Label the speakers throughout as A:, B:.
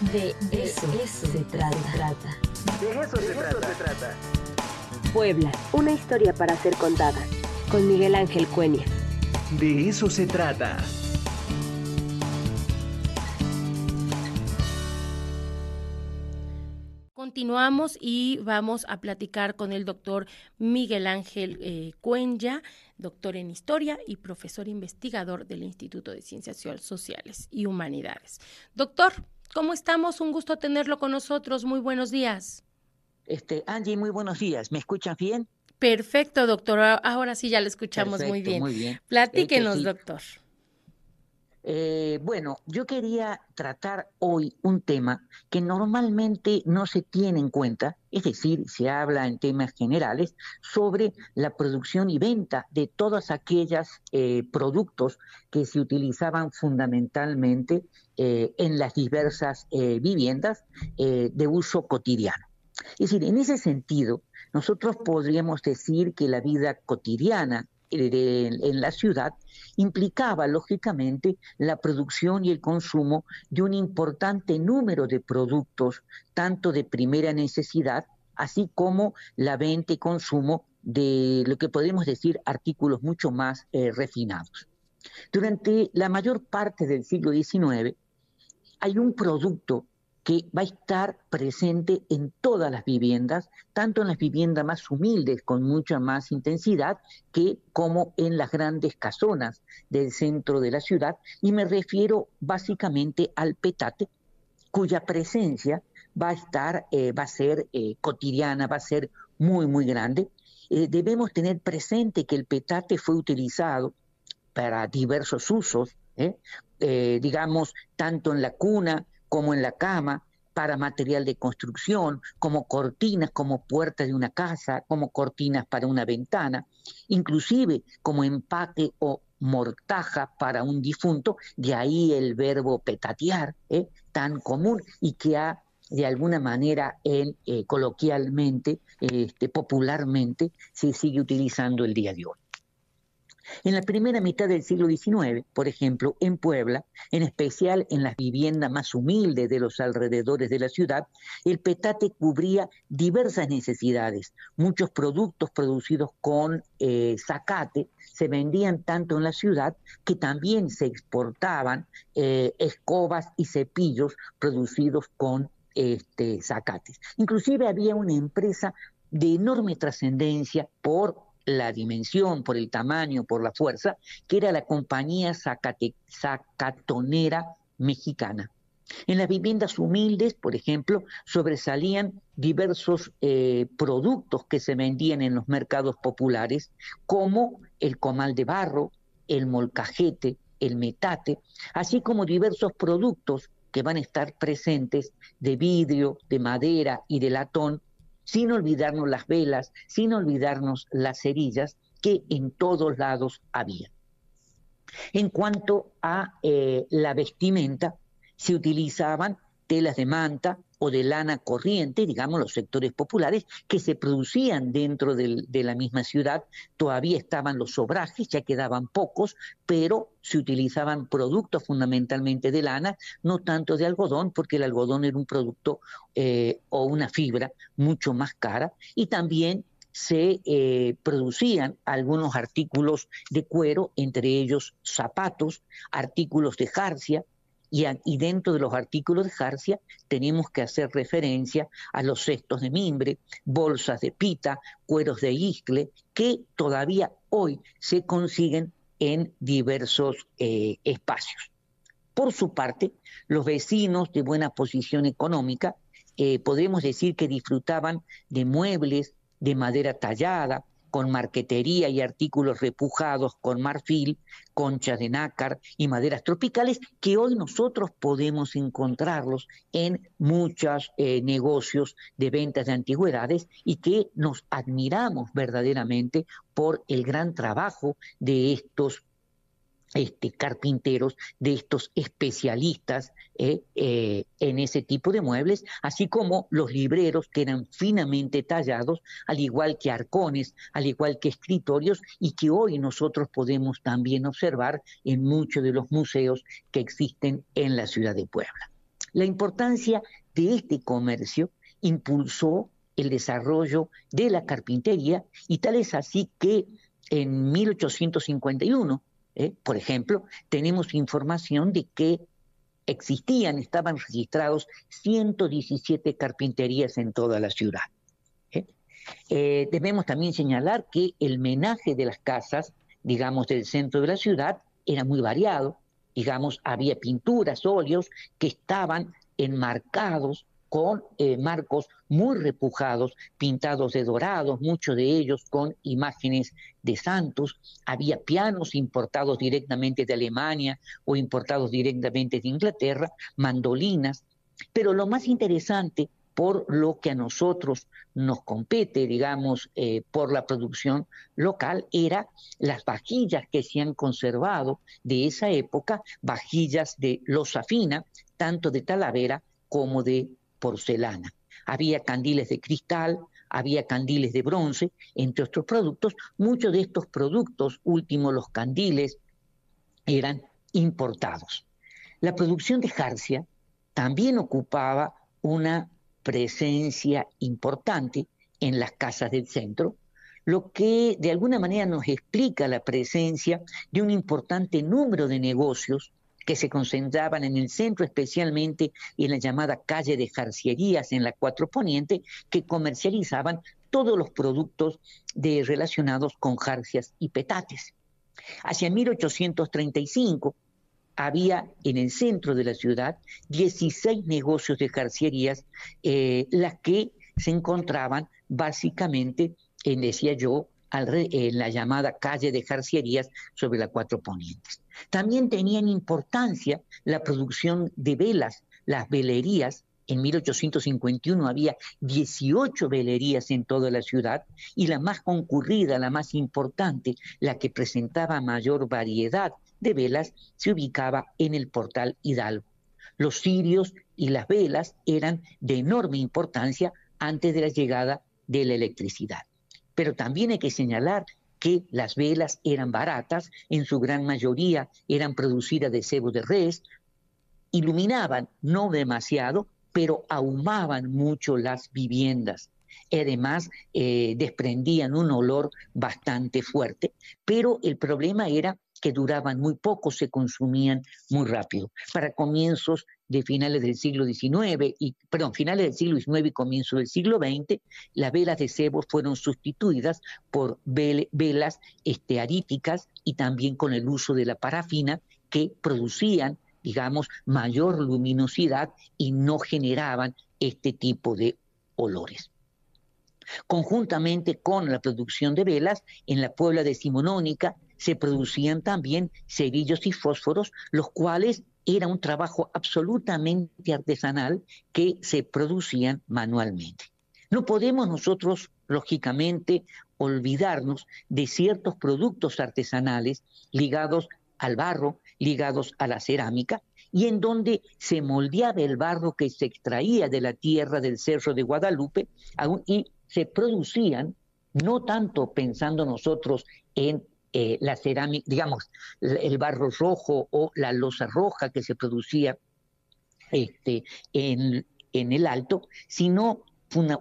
A: De eso, se, trata.
B: De eso, se, trata.
A: Puebla, una historia para ser contada. Con Miguel Ángel Cuenya.
B: De eso se trata.
C: Continuamos y vamos a platicar con el doctor Miguel Ángel eh, Cuenya, doctor en historia y profesor investigador del Instituto de Ciencias Sociales y Humanidades. Doctor, ¿Cómo estamos? Un gusto tenerlo con nosotros. Muy buenos días.
D: Este, Angie, muy buenos días. ¿Me escuchan bien?
C: Perfecto, doctor. Ahora sí ya lo escuchamos muy bien. Muy bien. Platíquenos, este, doctor.
D: Eh, bueno, yo quería tratar hoy un tema que normalmente no se tiene en cuenta, es decir, se habla en temas generales sobre la producción y venta de todos aquellos eh, productos que se utilizaban fundamentalmente eh, en las diversas viviendas de uso cotidiano. Es decir, en ese sentido, nosotros podríamos decir que la vida cotidiana en la ciudad implicaba lógicamente la producción y el consumo de un importante número de productos, tanto de primera necesidad, así como la venta y consumo de lo que podemos decir artículos mucho más eh, refinados. Durante la mayor parte del siglo XIX hay un producto que va a estar presente en todas las viviendas, tanto en las viviendas más humildes con mucha más intensidad que como en las grandes casonas del centro de la ciudad y me refiero básicamente al petate cuya presencia va a estar, eh, va a ser eh, cotidiana, va a ser muy, muy grande. Eh, debemos tener presente que el petate fue utilizado para diversos usos, digamos, tanto en la cuna como en la cama, para material de construcción, como cortinas, como puertas de una casa, como cortinas para una ventana, inclusive como empaque o mortaja para un difunto, de ahí el verbo petatear, ¿eh? tan común y que ha de alguna manera en, eh, coloquialmente, este, popularmente, se sigue utilizando el día de hoy. En la primera mitad del siglo XIX, por ejemplo, en Puebla, en especial en las viviendas más humildes de los alrededores de la ciudad, el petate cubría diversas necesidades. Muchos productos producidos con eh, zacate se vendían tanto en la ciudad que también se exportaban eh, escobas y cepillos producidos con este, zacates. Inclusive había una empresa de enorme trascendencia por la dimensión, por el tamaño, por la fuerza, que era la compañía zacatonera mexicana. En las viviendas humildes, por ejemplo, sobresalían diversos eh, productos que se vendían en los mercados populares, como el comal de barro, el molcajete, el metate, así como diversos productos que van a estar presentes de vidrio, de madera y de latón, sin olvidarnos las velas, sin olvidarnos las cerillas que en todos lados había. En cuanto a eh, la vestimenta, se utilizaban telas de manta, o de lana corriente, digamos, los sectores populares, que se producían dentro de la misma ciudad. Todavía estaban los sobrajes, ya quedaban pocos, pero se utilizaban productos fundamentalmente de lana, no tanto de algodón, porque el algodón era un producto eh, o una fibra mucho más cara, y también se eh, producían algunos artículos de cuero, entre ellos zapatos, artículos de jarcia, y, dentro de los artículos de jarcia tenemos que hacer referencia a los cestos de mimbre, bolsas de pita, cueros de iscle, que todavía hoy se consiguen en diversos eh, espacios. Por su parte, los vecinos de buena posición económica eh, podemos decir que disfrutaban de muebles de madera tallada, con marquetería y artículos repujados con marfil, conchas de nácar y maderas tropicales, que hoy nosotros podemos encontrarlos en muchos eh, negocios de ventas de antigüedades y que nos admiramos verdaderamente por el gran trabajo de estos este, carpinteros, de estos especialistas eh, eh, en ese tipo de muebles, así como los libreros que eran finamente tallados, al igual que arcones, al igual que escritorios, y que hoy nosotros podemos también observar en muchos de los museos que existen en la ciudad de Puebla. La importancia de este comercio impulsó el desarrollo de la carpintería y tal es así que en 1851, eh, por ejemplo, tenemos información de que existían, estaban registrados 117 carpinterías en toda la ciudad. ¿eh? Eh, debemos también señalar que el menaje de las casas, digamos, del centro de la ciudad era muy variado. Digamos, había pinturas, óleos que estaban enmarcados con eh, marcos muy repujados, pintados de dorados, muchos de ellos con imágenes de santos. Había pianos importados directamente de Alemania o importados directamente de Inglaterra, mandolinas. Pero lo más interesante por lo que a nosotros nos compete, digamos, eh, por la producción local, era las vajillas que se han conservado de esa época, vajillas de losa fina, tanto de Talavera como de porcelana. Había candiles de cristal, había candiles de bronce, entre otros productos. Muchos de estos productos, últimos los candiles, eran importados. La producción de jarcia también ocupaba una presencia importante en las casas del centro, lo que de alguna manera nos explica la presencia de un importante número de negocios que se concentraban en el centro, especialmente en la llamada calle de jarcierías en la Cuatro Poniente, que comercializaban todos los productos relacionados con jarcias y petates. Hacia 1835 había en el centro de la ciudad 16 negocios de jarcierías, eh, las que se encontraban básicamente, en, decía yo, en la llamada calle de jarcierías sobre la Cuatro Ponientes. También tenían importancia la producción de velas, las velerías. En 1851 había 18 velerías en toda la ciudad y la más concurrida, la más importante, la que presentaba mayor variedad de velas, se ubicaba en el portal Hidalgo. Los cirios y las velas eran de enorme importancia antes de la llegada de la electricidad. Pero también hay que señalar que las velas eran baratas, en su gran mayoría eran producidas de cebo de res, iluminaban no demasiado, pero ahumaban mucho las viviendas. Además, eh, desprendían un olor bastante fuerte, pero el problema era que duraban muy poco, se consumían muy rápido. Para comienzos de finales del siglo XIX, y, perdón, finales del siglo XIX y comienzo del siglo XX, las velas de cebo fueron sustituidas por velas estearíticas y también con el uso de la parafina que producían, digamos, mayor luminosidad y no generaban este tipo de olores. Conjuntamente con la producción de velas, en la Puebla decimonónica se producían también cerillos y fósforos, los cuales era un trabajo absolutamente artesanal que se producían manualmente. No podemos nosotros, lógicamente, olvidarnos de ciertos productos artesanales ligados al barro, ligados a la cerámica, y en donde se moldeaba el barro que se extraía de la tierra del Cerro de Guadalupe y se producían, no tanto pensando nosotros en eh, la cerámica, digamos, el barro rojo o la losa roja que se producía este, en, el alto, sino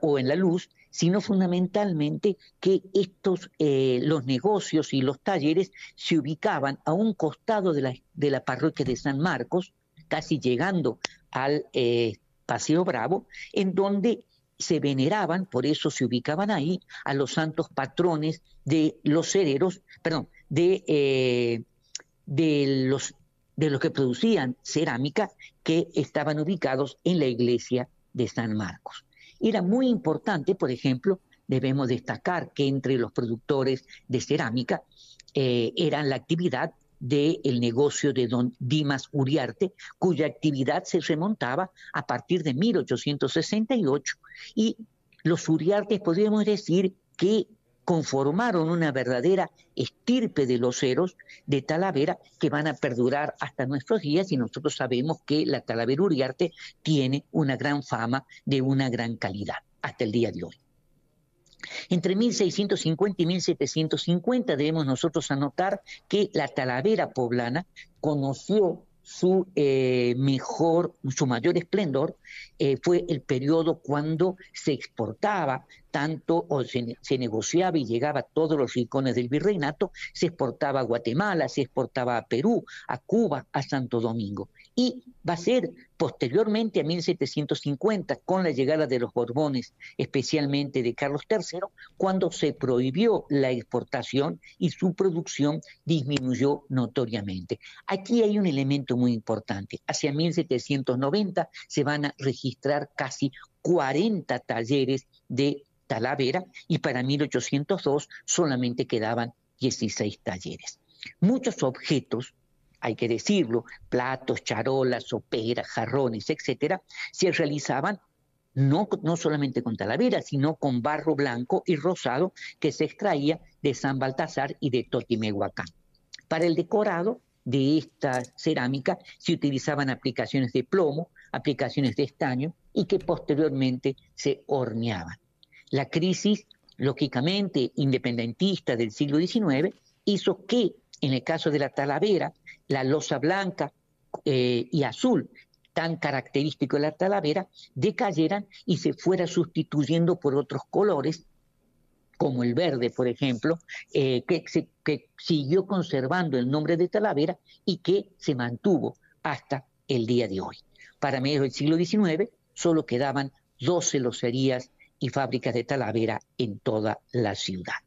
D: o en la luz, sino fundamentalmente que estos, eh, los negocios y los talleres se ubicaban a un costado de la, de la parroquia de San Marcos, casi llegando al eh, Paseo Bravo, en donde se veneraban, por eso se ubicaban ahí, a los santos patrones de los herederos, perdón, de, eh, de, los, de los que producían cerámica que estaban ubicados en la iglesia de San Marcos. Era muy importante, por ejemplo, debemos destacar que entre los productores de cerámica eh, eran la actividad del negocio de don Dimas Uriarte, cuya actividad se remontaba a partir de 1868 y los Uriartes podríamos decir que conformaron una verdadera estirpe de los ceros de Talavera que van a perdurar hasta nuestros días y nosotros sabemos que la Talavera Uriarte tiene una gran fama de una gran calidad hasta el día de hoy. Entre 1650 y 1750 debemos nosotros anotar que la Talavera poblana conoció su eh, mejor, su mayor esplendor eh, fue el periodo cuando se exportaba tanto o se, se, negociaba y llegaba a todos los rincones del virreinato, se exportaba a Guatemala, se exportaba a Perú, a Cuba, a Santo Domingo. Y va a ser posteriormente a 1750, con la llegada de los Borbones, especialmente de Carlos III, cuando se prohibió la exportación y su producción disminuyó notoriamente. Aquí hay un elemento muy importante. Hacia 1790 se van a registrar casi 40 talleres de Talavera y para 1802 solamente quedaban 16 talleres. Muchos objetos hay que decirlo, platos, charolas, soperas, jarrones, etcétera, se realizaban no, no solamente con talavera, sino con barro blanco y rosado que se extraía de San Baltasar y de Totimehuacán. Para el decorado de esta cerámica se utilizaban aplicaciones de plomo, aplicaciones de estaño y que posteriormente se horneaban. La crisis, lógicamente, independentista del siglo XIX hizo que, en el caso de la talavera, la losa blanca eh, y azul, tan característico de la talavera, decayeran y se fuera sustituyendo por otros colores, como el verde, por ejemplo, eh, que, siguió conservando el nombre de talavera y que se mantuvo hasta el día de hoy. Para mediados del siglo XIX solo quedaban 12 locerías y fábricas de talavera en toda la ciudad.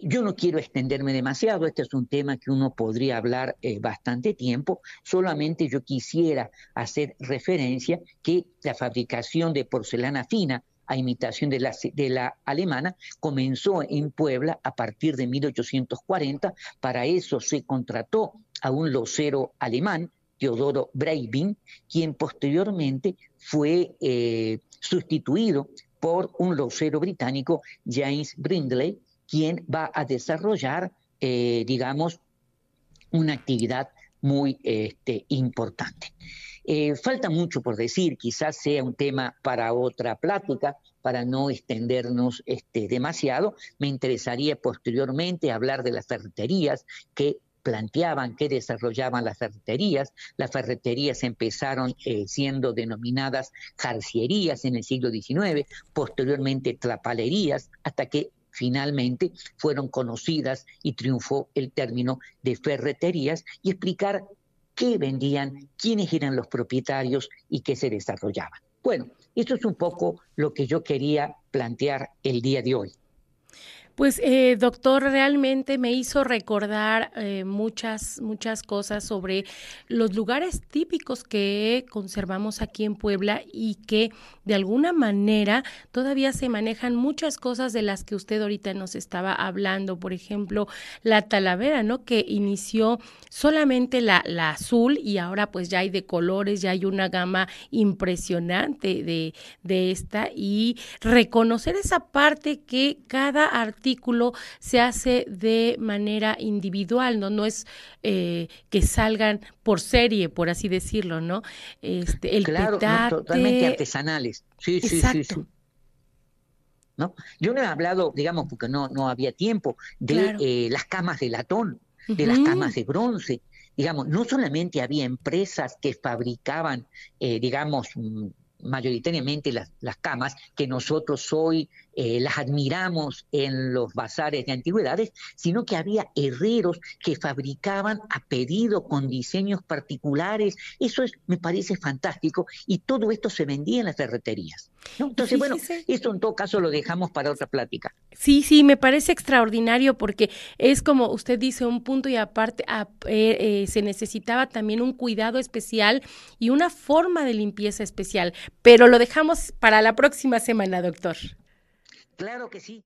D: Yo no quiero extenderme demasiado, este es un tema que uno podría hablar eh, bastante tiempo, solamente yo quisiera hacer referencia que la fabricación de porcelana fina a imitación de la, de la alemana, comenzó en Puebla a partir de 1840. Para eso se contrató a un locero alemán, Teodoro Breivin, quien posteriormente fue eh, sustituido por un locero británico, James Brindley, quien va a desarrollar, eh, digamos, una actividad muy este, importante. Eh, falta mucho por decir, quizás sea un tema para otra plática, para no extendernos este, demasiado. Me interesaría posteriormente hablar de las ferreterías que planteaban que desarrollaban las ferreterías. Las ferreterías empezaron eh, siendo denominadas jarcierías en el siglo XIX, posteriormente trapalerías, hasta que finalmente fueron conocidas y triunfó el término de ferreterías y explicar qué vendían, quiénes eran los propietarios y qué se desarrollaban. Bueno, esto es un poco lo que yo quería plantear el día de hoy.
C: Pues eh, doctor, realmente me hizo recordar eh, muchas, muchas cosas sobre los lugares típicos que conservamos aquí en Puebla y que de alguna manera todavía se manejan muchas cosas de las que usted ahorita nos estaba hablando. Por ejemplo, la talavera, ¿no? Que inició solamente la, la azul y ahora pues ya hay de colores, ya hay una gama impresionante de, de esta y reconocer esa parte que cada artista se hace de manera individual, ¿no? No es eh, que salgan por serie, por así decirlo, ¿no?
D: Este, el claro, totalmente artesanales. Sí, sí, sí, sí. ¿No? Yo no he hablado, digamos, porque no, no había tiempo, de eh, las camas de latón, de las camas de bronce. Digamos, no solamente había empresas que fabricaban, eh, digamos, mm, mayoritariamente las, las, camas, que nosotros hoy eh, las admiramos en los bazares de antigüedades, sino que había herreros que fabricaban a pedido con diseños particulares. Eso es, me parece fantástico y todo esto se vendía en las ferreterías. Entonces, bueno, esto en todo caso lo dejamos para otra plática.
C: Sí, sí, me parece extraordinario porque es como usted dice, un punto y aparte eh, eh, se necesitaba también un cuidado especial y una forma de limpieza especial, pero lo dejamos para la próxima semana, doctor.
D: Claro que sí.